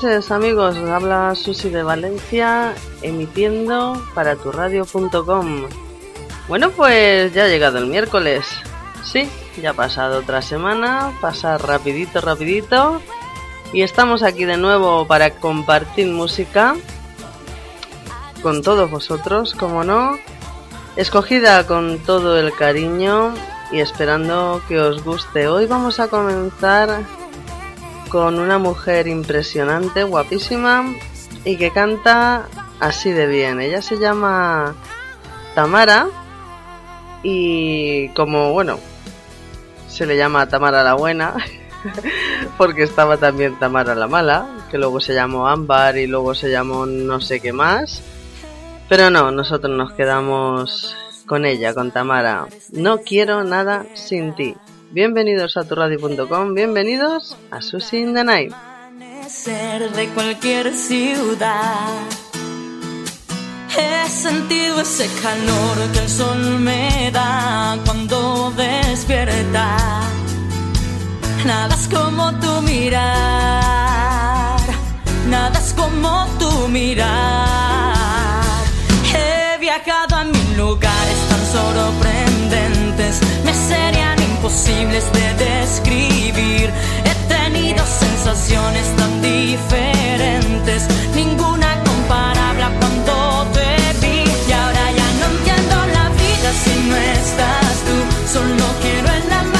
noches amigos, habla Susi de Valencia emitiendo para turradio.com. Bueno pues ya ha llegado el miércoles, sí, ya ha pasado otra semana, pasa rapidito, rapidito. Y estamos aquí de nuevo para compartir música con todos vosotros, como no, escogida con todo el cariño y esperando que os guste. Hoy vamos a comenzar con una mujer impresionante, guapísima y que canta así de bien. Ella se llama Tamara y como bueno, se le llama Tamara la buena porque estaba también Tamara la mala, que luego se llamó Ámbar y luego se llamó no sé qué más. Pero no, nosotros nos quedamos con ella, con Tamara. No quiero nada sin ti. Bienvenidos a turradio.com, bienvenidos a Sushi in the Night. de cualquier ciudad. He sentido ese calor que el sol me da cuando despierta. Nada es como tu mirar, nada es como tu mirar. He viajado a mil lugares tan sorprendentes, me serían imposibles de describir. He tenido sensaciones tan diferentes, ninguna comparable cuando te vi. Y ahora ya no entiendo la vida si no estás tú, solo quiero el amanecer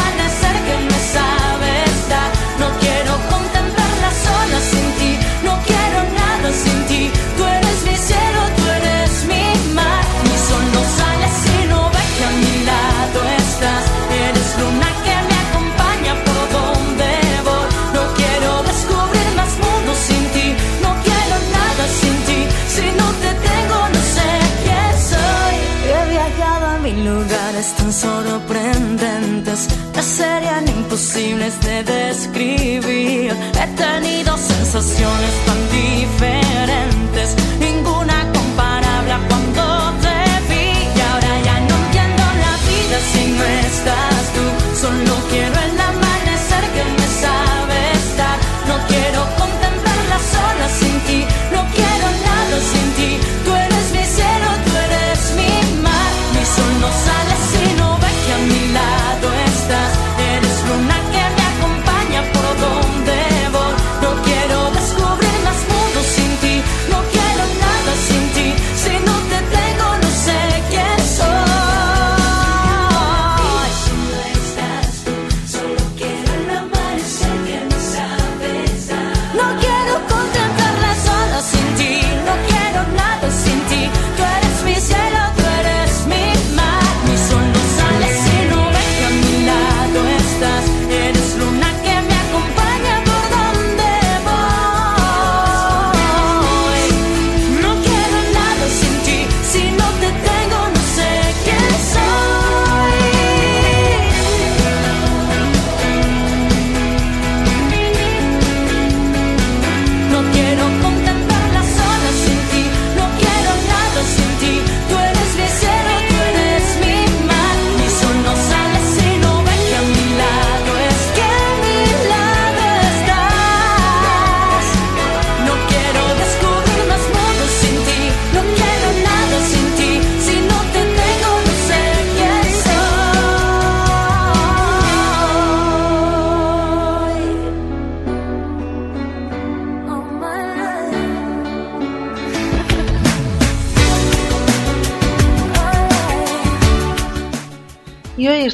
sorprendentes. Serían imposibles de describir. He tenido sensaciones tan diferentes. Ninguna comparable cuando te vi. Y ahora ya no entiendo la vida si no estás tú. Solo quiero el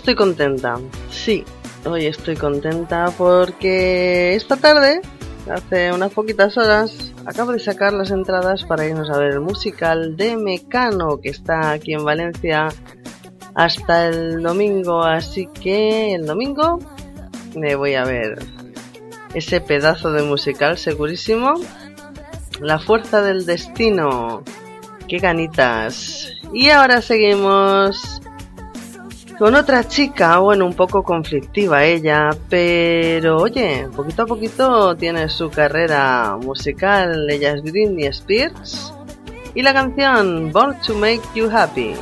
estoy contenta. Sí, hoy estoy contenta porque esta tarde, hace unas poquitas horas, acabo de sacar las entradas para irnos a ver el musical de Mecano que está aquí en Valencia hasta el domingo. Así que el domingo me voy a ver ese pedazo de musical segurísimo. La fuerza del destino. Qué ganitas. Y ahora seguimos con otra chica, bueno, un poco conflictiva ella, pero oye, poquito a poquito tiene su carrera musical, ella es Britney Spears, y la canción Born to Make You Happy.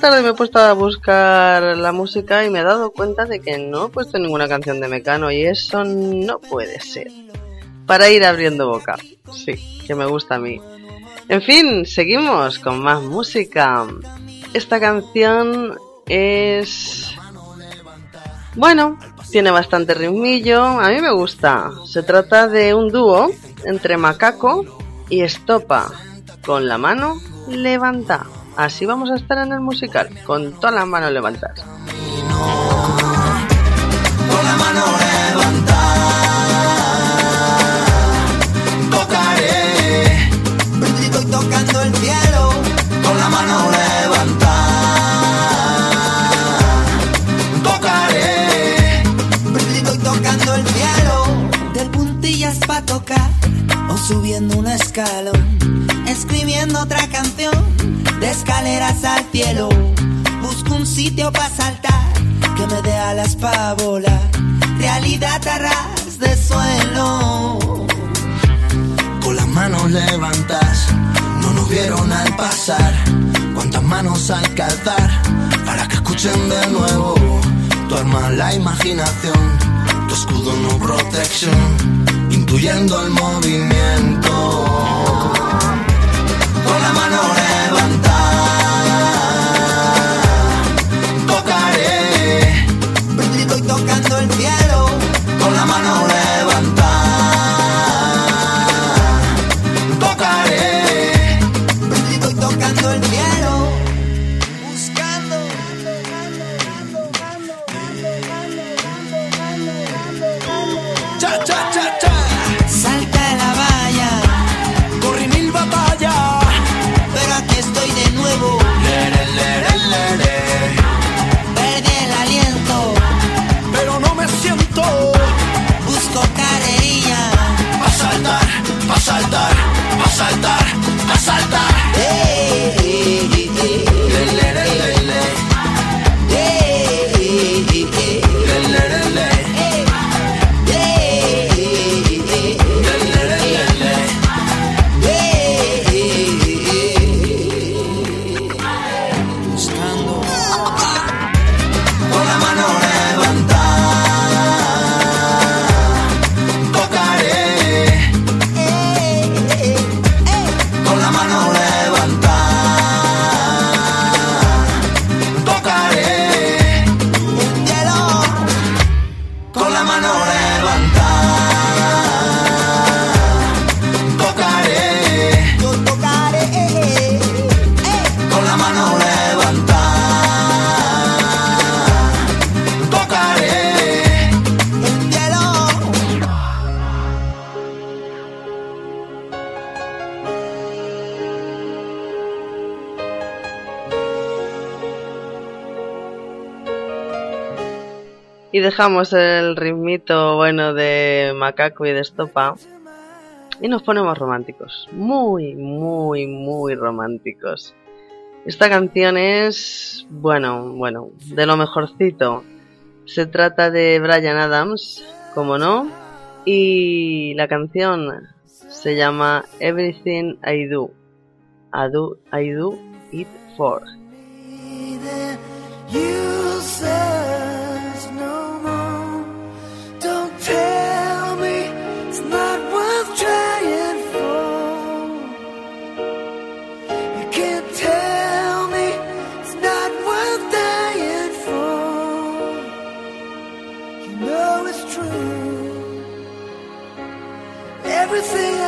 Tarde me he puesto a buscar la música y me he dado cuenta de que no he puesto ninguna canción de Mecano y eso no puede ser. Para ir abriendo boca. Sí, que me gusta a mí. En fin, seguimos con más música. Esta canción es... Bueno, tiene bastante ritmillo, a mí me gusta. Se trata de un dúo entre Macaco y Estopa. Con la mano levanta. Así vamos a estar en el musical, con todas las manos levantadas. Con la mano levantada, tocaré, estoy tocando el cielo, con la mano levantada, tocaré, estoy tocando el cielo, del puntillas pa' tocar, o subiendo un escalón, escribiendo otra canción al cielo. Busco un sitio para saltar que me dé alas para volar. Realidad a ras de suelo. Con las manos levantas, no nos vieron al pasar. Cuántas manos al calzar para que escuchen de nuevo. Tu arma la imaginación, tu escudo no protección, intuyendo el movimiento. Con la mano levantada Dejamos el ritmito bueno de macaco y de estopa. Y nos ponemos románticos. Muy, muy, muy románticos. Esta canción es, bueno, bueno, de lo mejorcito. Se trata de Brian Adams, como no, y la canción se llama Everything I Do. I do, I do it for. everything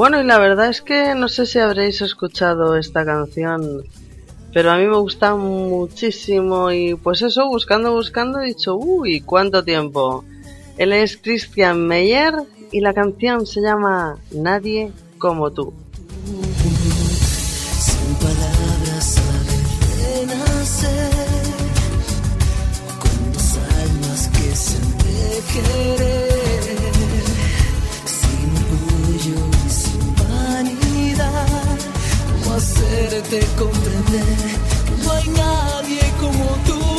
Bueno, y la verdad es que no sé si habréis escuchado esta canción, pero a mí me gusta muchísimo y pues eso, buscando, buscando, he dicho, uy, ¿cuánto tiempo? Él es Christian Meyer y la canción se llama Nadie como tú. Hacerte comprender no hay nadie como tú.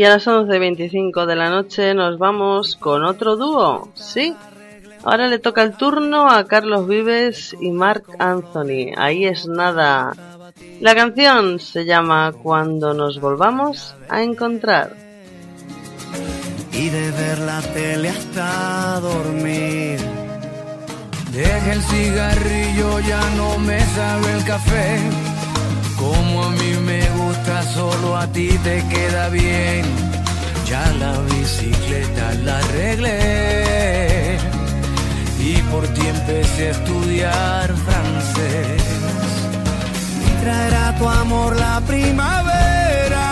Y a las 11.25 de la noche nos vamos con otro dúo, ¿sí? Ahora le toca el turno a Carlos Vives y Mark Anthony. Ahí es nada. La canción se llama Cuando nos volvamos a encontrar. Y de ver la tele hasta dormir. Deja el cigarrillo, ya no me sabe el café. Como a mí me gusta, solo a ti te queda bien. Ya la bicicleta la arreglé. Y por ti empecé a estudiar francés. Y traerá tu amor la primavera.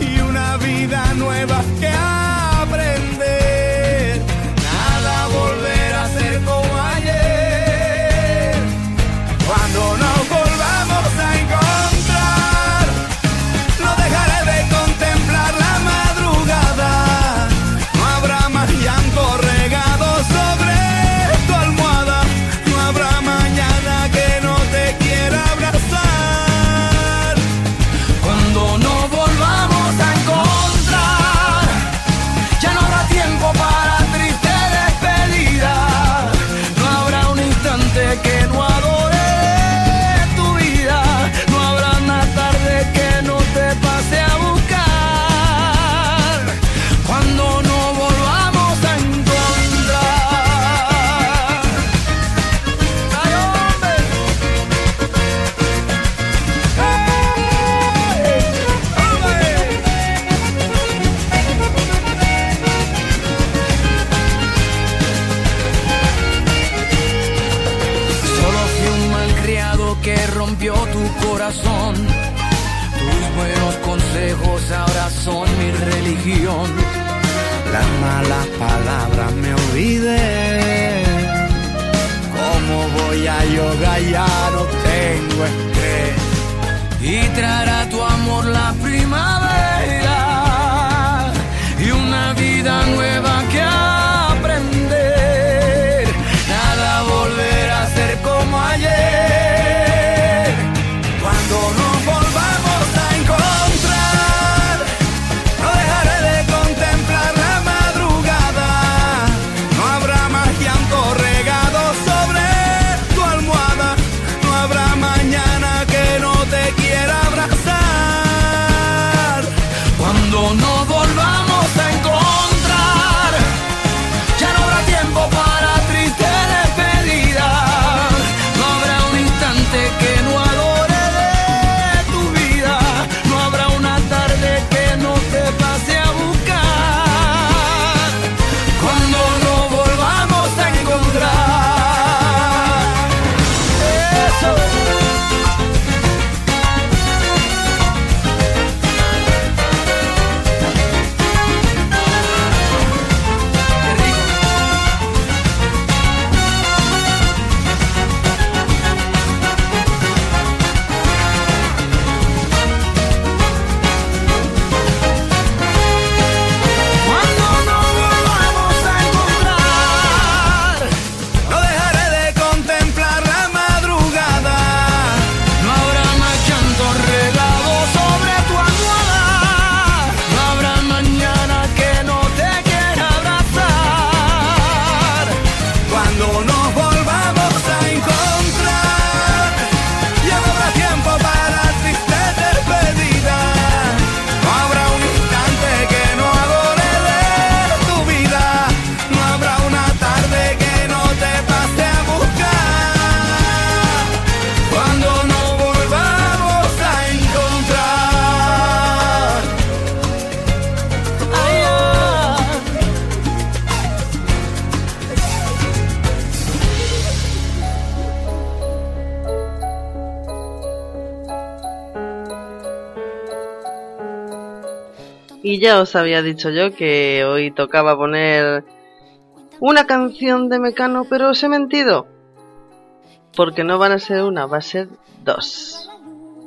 Y una vida nueva que aprender. Yoga? Ya no tengo estrés. Y traerá tu ya os había dicho yo que hoy tocaba poner una canción de Mecano, pero os he mentido. Porque no van a ser una, va a ser dos.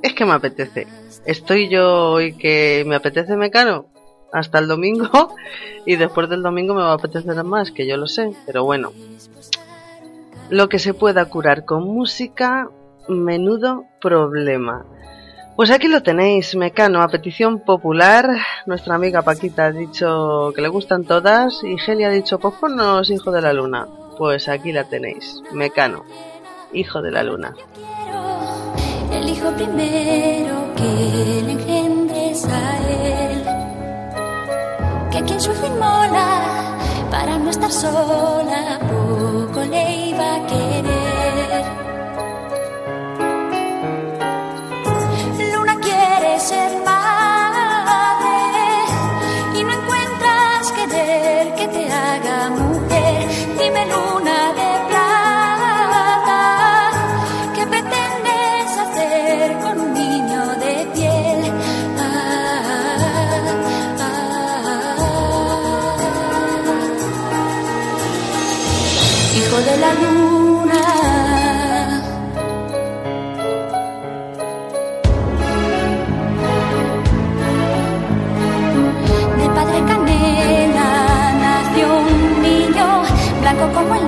Es que me apetece. Estoy yo hoy que me apetece Mecano hasta el domingo y después del domingo me va a apetecer más, que yo lo sé, pero bueno. Lo que se pueda curar con música, menudo problema. Pues aquí lo tenéis, Mecano, a petición popular. Nuestra amiga Paquita ha dicho que le gustan todas y Geli ha dicho, pues ponnos Hijo de la Luna. Pues aquí la tenéis, Mecano, Hijo de la Luna. el hijo primero que le engendres a él. Que quien mola para no estar sola, poco ser madre y no encuentras querer que te haga mujer, dime luna de plata, ¿qué pretendes hacer con un niño de piel? Ah, ah, ah. Hijo de la luna. Como el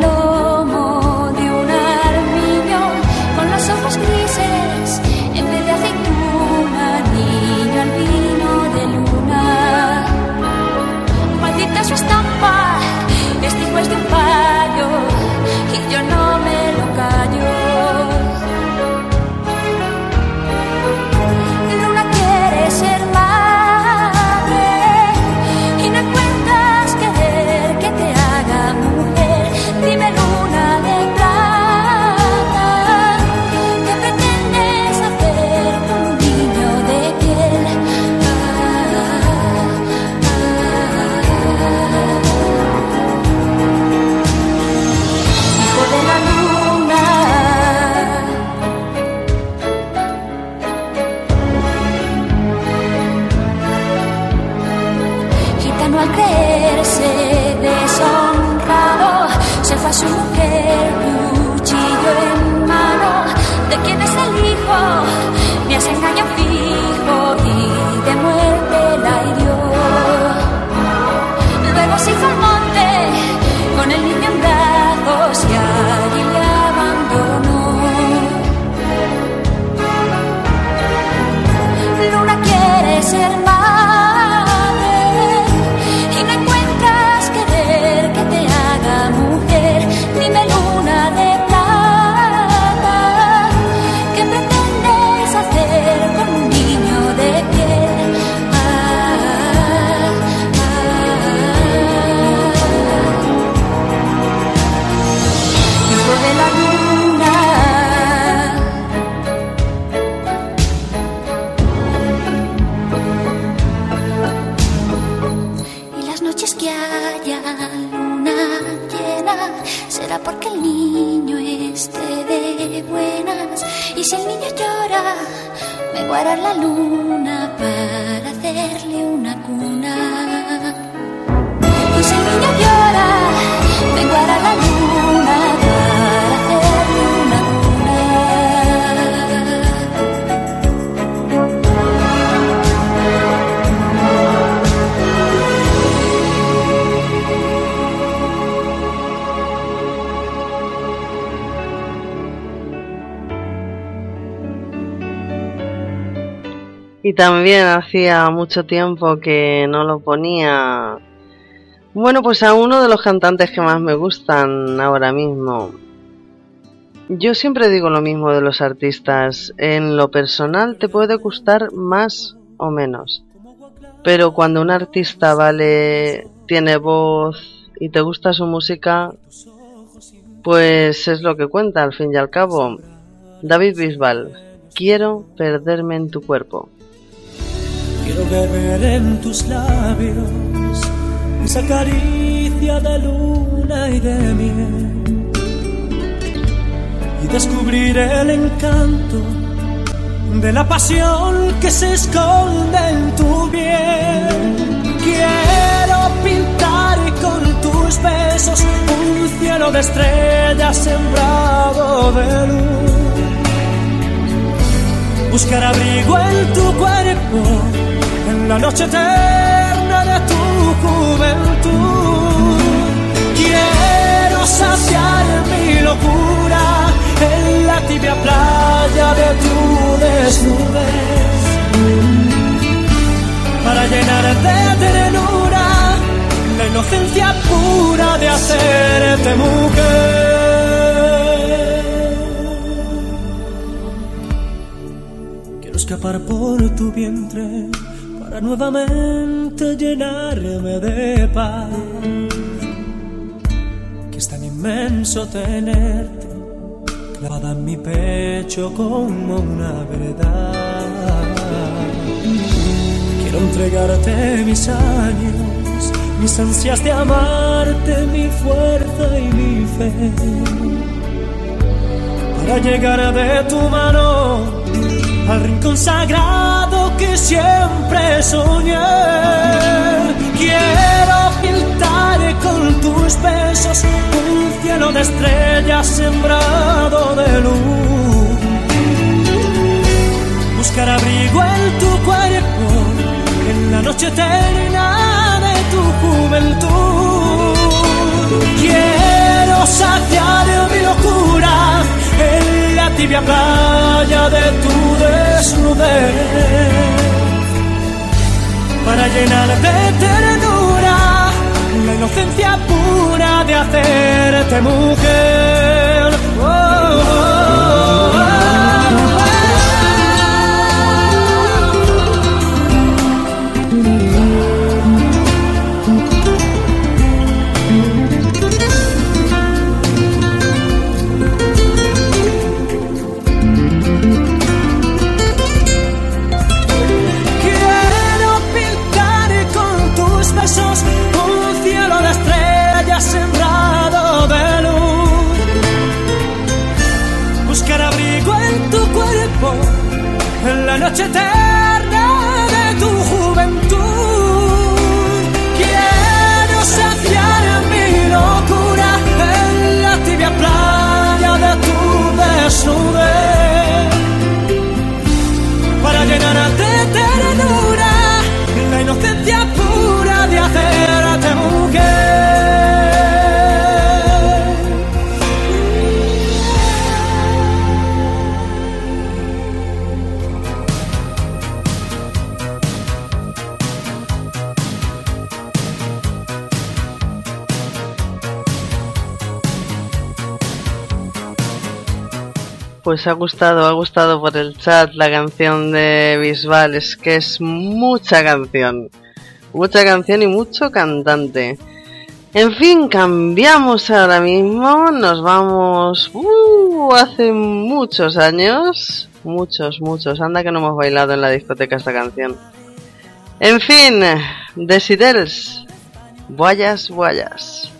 también hacía mucho tiempo que no lo ponía. Bueno, pues a uno de los cantantes que más me gustan ahora mismo. Yo siempre digo lo mismo de los artistas. En lo personal te puede gustar más o menos. Pero cuando un artista vale, tiene voz y te gusta su música, pues es lo que cuenta al fin y al cabo. David Bisbal, quiero perderme en tu cuerpo. Quiero beber en tus labios esa caricia de luna y de miel y descubrir el encanto de la pasión que se esconde en tu piel. Quiero pintar con tus besos un cielo de estrellas sembrado de luz. Buscar abrigo en tu cuerpo la noche eterna de tu juventud. Quiero saciar mi locura en la tibia playa de tu desnudez para llenar de ternura la inocencia pura de hacerte mujer. Quiero escapar por tu vientre para nuevamente llenarme de paz. Que es tan inmenso tenerte clavada en mi pecho como una verdad. Quiero entregarte mis años, mis ansias de amarte, mi fuerza y mi fe. Para llegar de tu mano al rincón sagrado que siempre soñé. Quiero pintar con tus besos un cielo de estrellas sembrado de luz. Buscar abrigo en tu cuerpo en la noche eterna de tu juventud. Quiero saciar mi locura en tibia playa de tu desnudez para llenar de ternura la inocencia pura de hacerte mujer. Ha gustado, ha gustado por el chat la canción de Bisbal. Es que es mucha canción. Mucha canción y mucho cantante. En fin, cambiamos ahora mismo. Nos vamos. Uh, hace muchos años. Muchos, muchos. Anda que no hemos bailado en la discoteca esta canción. En fin, Desidels. Voyas, voyas.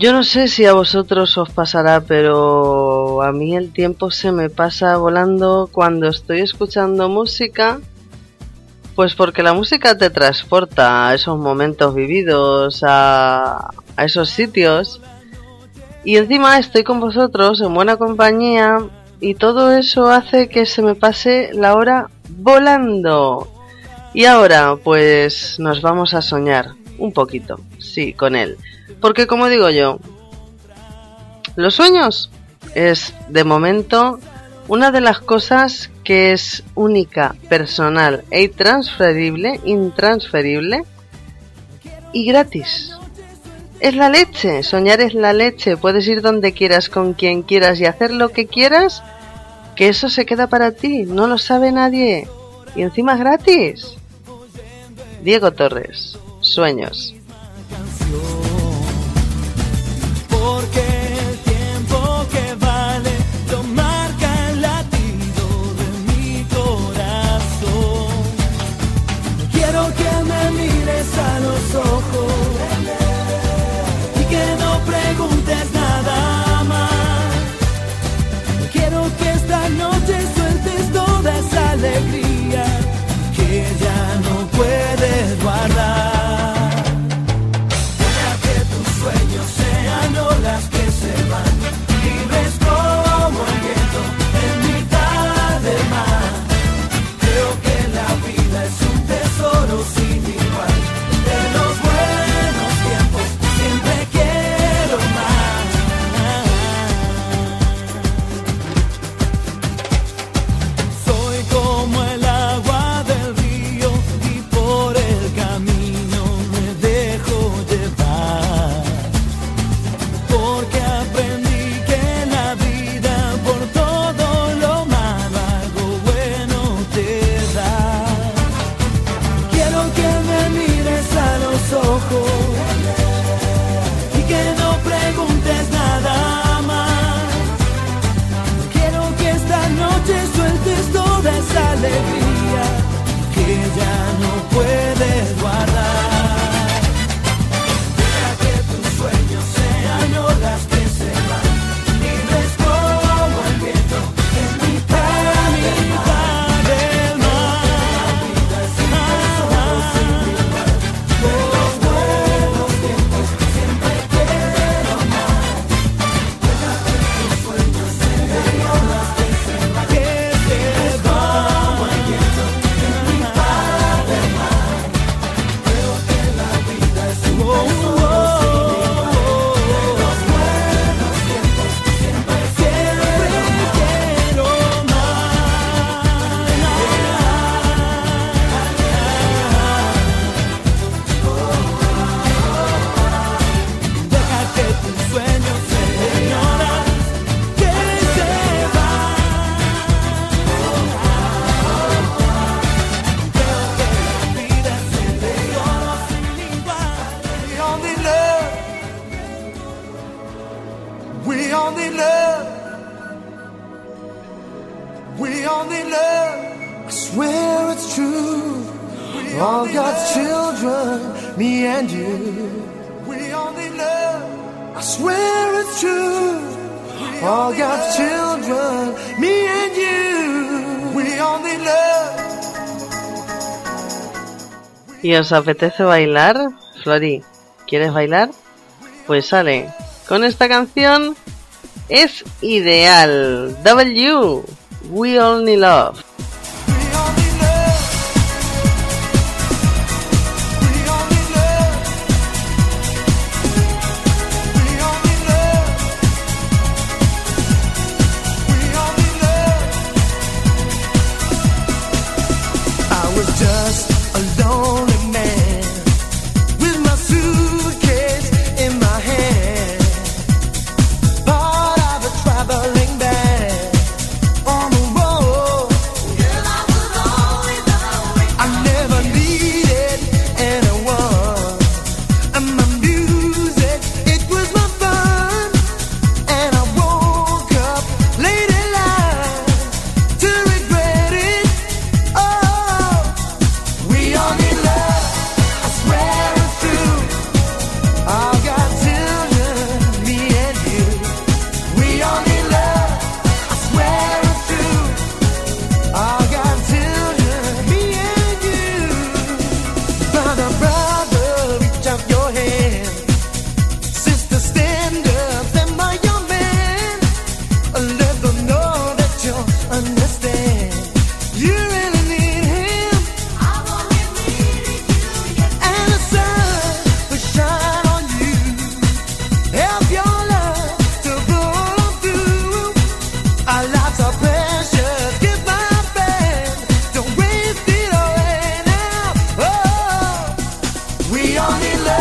Yo no sé si a vosotros os pasará, pero a mí el tiempo se me pasa volando cuando estoy escuchando música, pues porque la música te transporta a esos momentos vividos, a, a esos sitios, y encima estoy con vosotros en buena compañía y todo eso hace que se me pase la hora volando. Y ahora pues nos vamos a soñar un poquito, sí, con él. Porque como digo yo, los sueños es de momento una de las cosas que es única, personal e intransferible, intransferible y gratis. Es la leche, soñar es la leche, puedes ir donde quieras, con quien quieras y hacer lo que quieras, que eso se queda para ti, no lo sabe nadie. Y encima es gratis. Diego Torres, sueños. ¿Y os apetece bailar? Flori, ¿quieres bailar? Pues sale. Con esta canción es ideal. W, We Only Love. only love.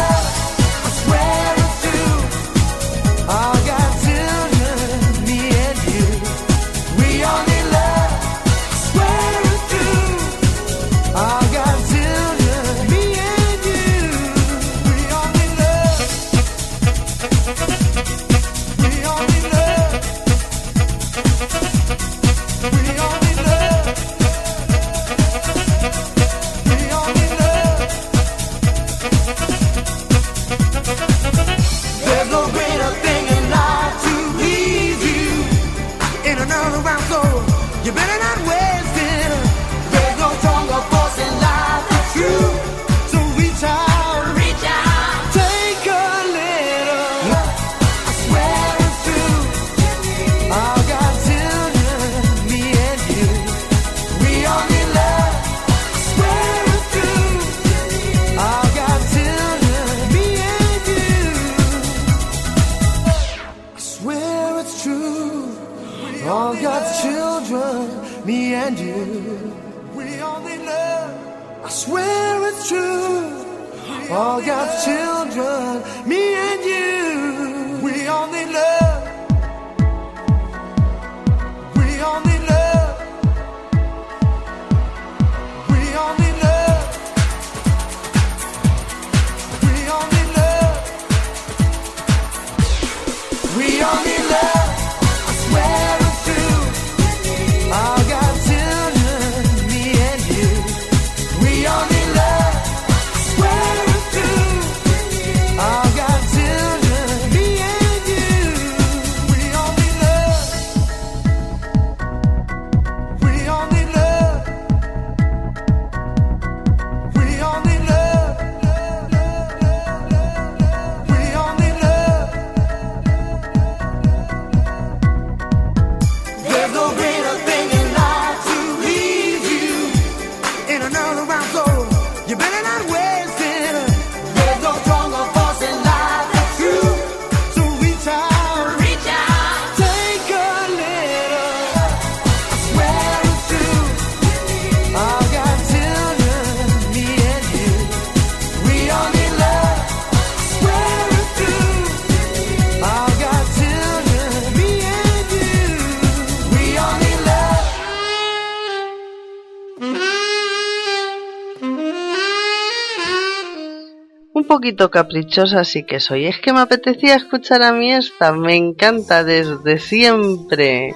poquito caprichosa sí que soy. Es que me apetecía escuchar a mí esta. Me encanta desde siempre.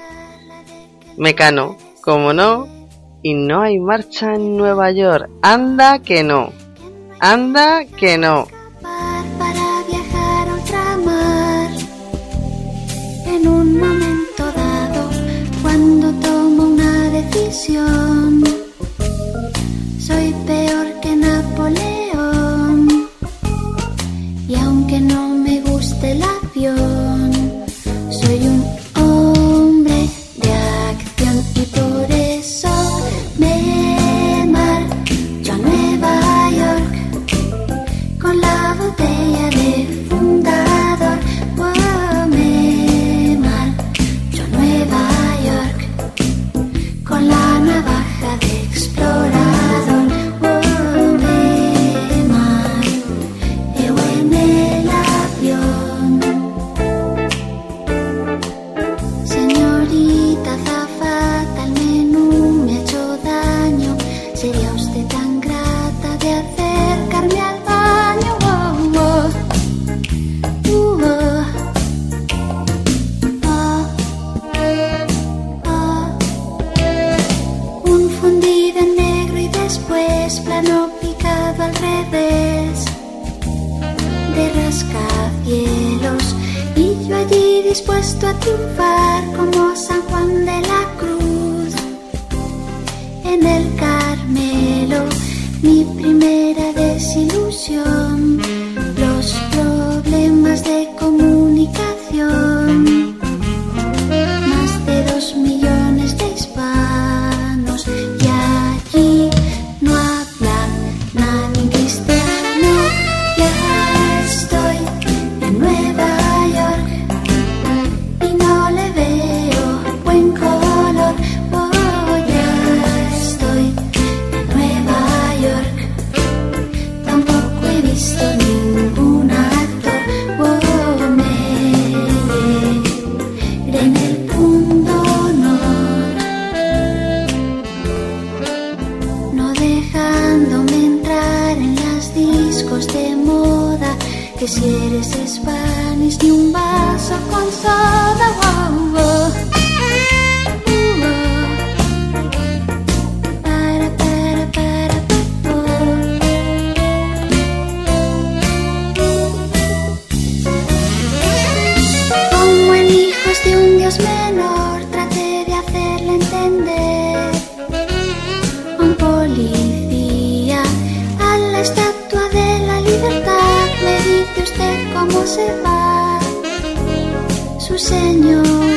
Mecano, como no. Y no hay marcha en Nueva York. Anda que no. Anda que no. Dado, cuando tomo una decisión cambió. es menor, traté de hacerle entender un policía a la estatua de la libertad. Me dice usted cómo se va, su señor.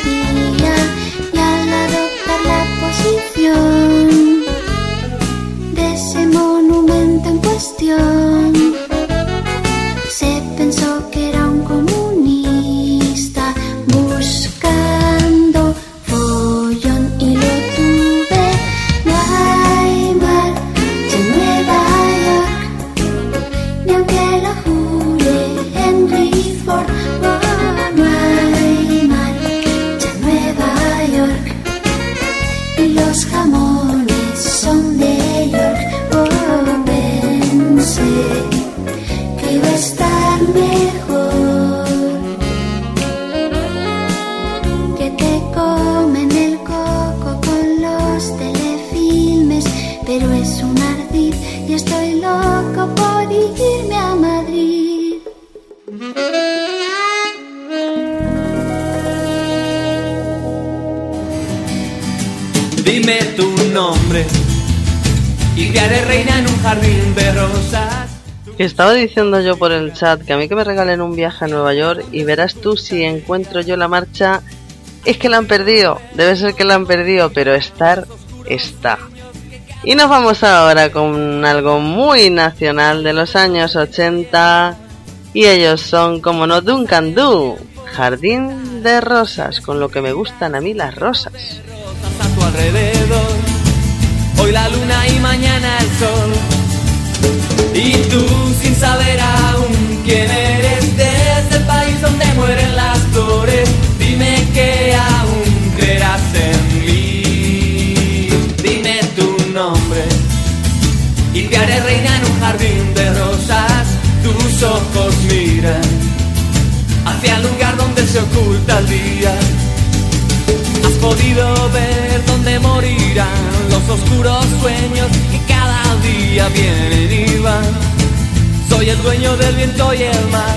Estaba diciendo yo por el chat que a mí que me regalen un viaje a Nueva York y verás tú si encuentro yo la marcha. Es que la han perdido, debe ser que la han perdido, pero estar está. Y nos vamos ahora con algo muy nacional de los años 80 y ellos son como no Duncan Do, Jardín de Rosas, con lo que me gustan a mí las rosas. Hoy la luna y mañana oculta el día. Has podido ver dónde morirán los oscuros sueños que cada día vienen y van. Soy el dueño del viento y el mar.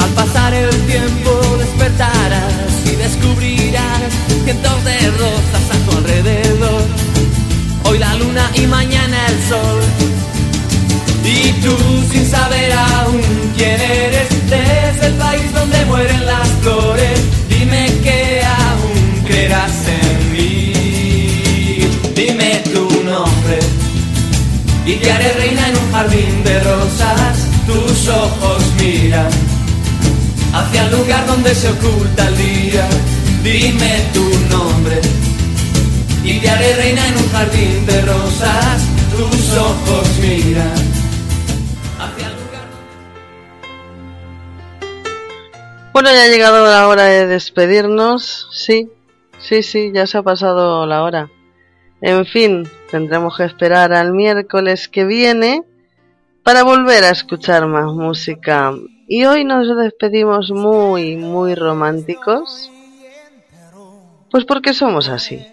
Al pasar el tiempo despertarás y descubrirás cientos de rosas a tu alrededor. Hoy la luna y mañana el sol. Y tú sin saber aún quién eres desde el país donde mueren las flores, dime que aún creerás en mí. Dime tu nombre y te haré reina en un jardín de rosas. Tus ojos miran hacia el lugar donde se oculta el día. Dime tu nombre y te haré reina en un jardín de rosas. Tus ojos miran Bueno, ya ha llegado la hora de despedirnos. Sí, sí, sí, ya se ha pasado la hora. En fin, tendremos que esperar al miércoles que viene para volver a escuchar más música. Y hoy nos despedimos muy, muy románticos. Pues porque somos así.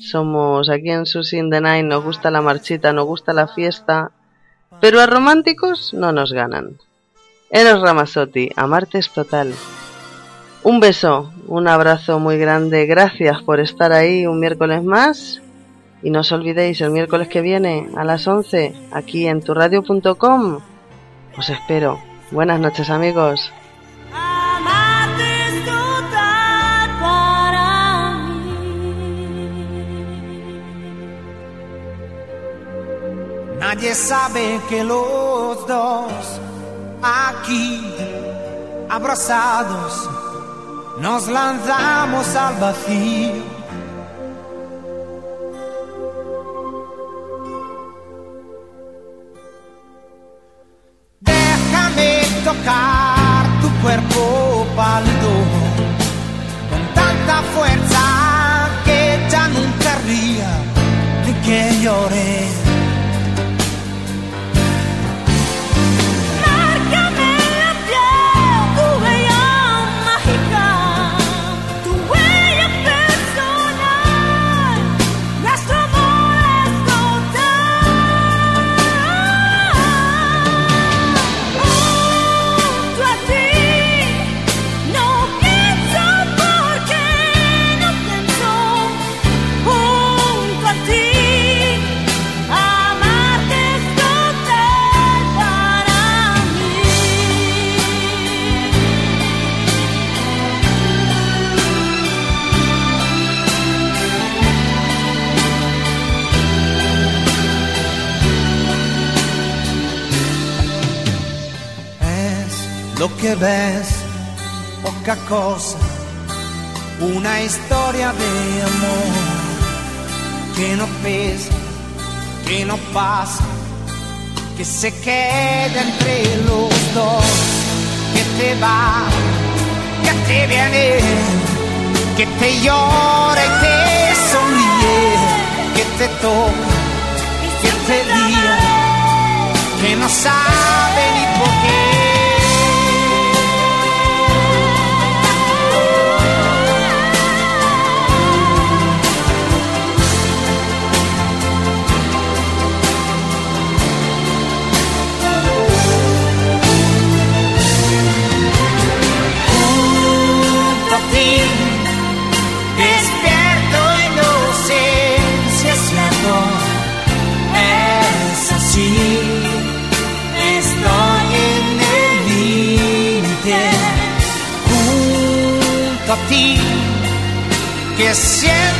Somos aquí en Susie in the Night, nos gusta la marchita, nos gusta la fiesta, pero a románticos no nos ganan. Eros Ramazzotti, amarte es total. Un beso, un abrazo muy grande, gracias por estar ahí un miércoles más. Y no os olvidéis, el miércoles que viene a las 11, aquí en turradio.com. Os espero. Buenas noches amigos. Nadie sabe que los dos aquí abrazados nos lanzamos al vacío. Déjame tocar tu cuerpo pálido con tanta fuerza que ya nunca ría ni que llore. Lo que ves, poca cosa, una historia de amor que no pesa, que no pasa, que se queda entre los dos, que te va, que te viene, que te llora y te sonríe, que te toca, que te guía que no sabe ni por qué. Ti, que sientes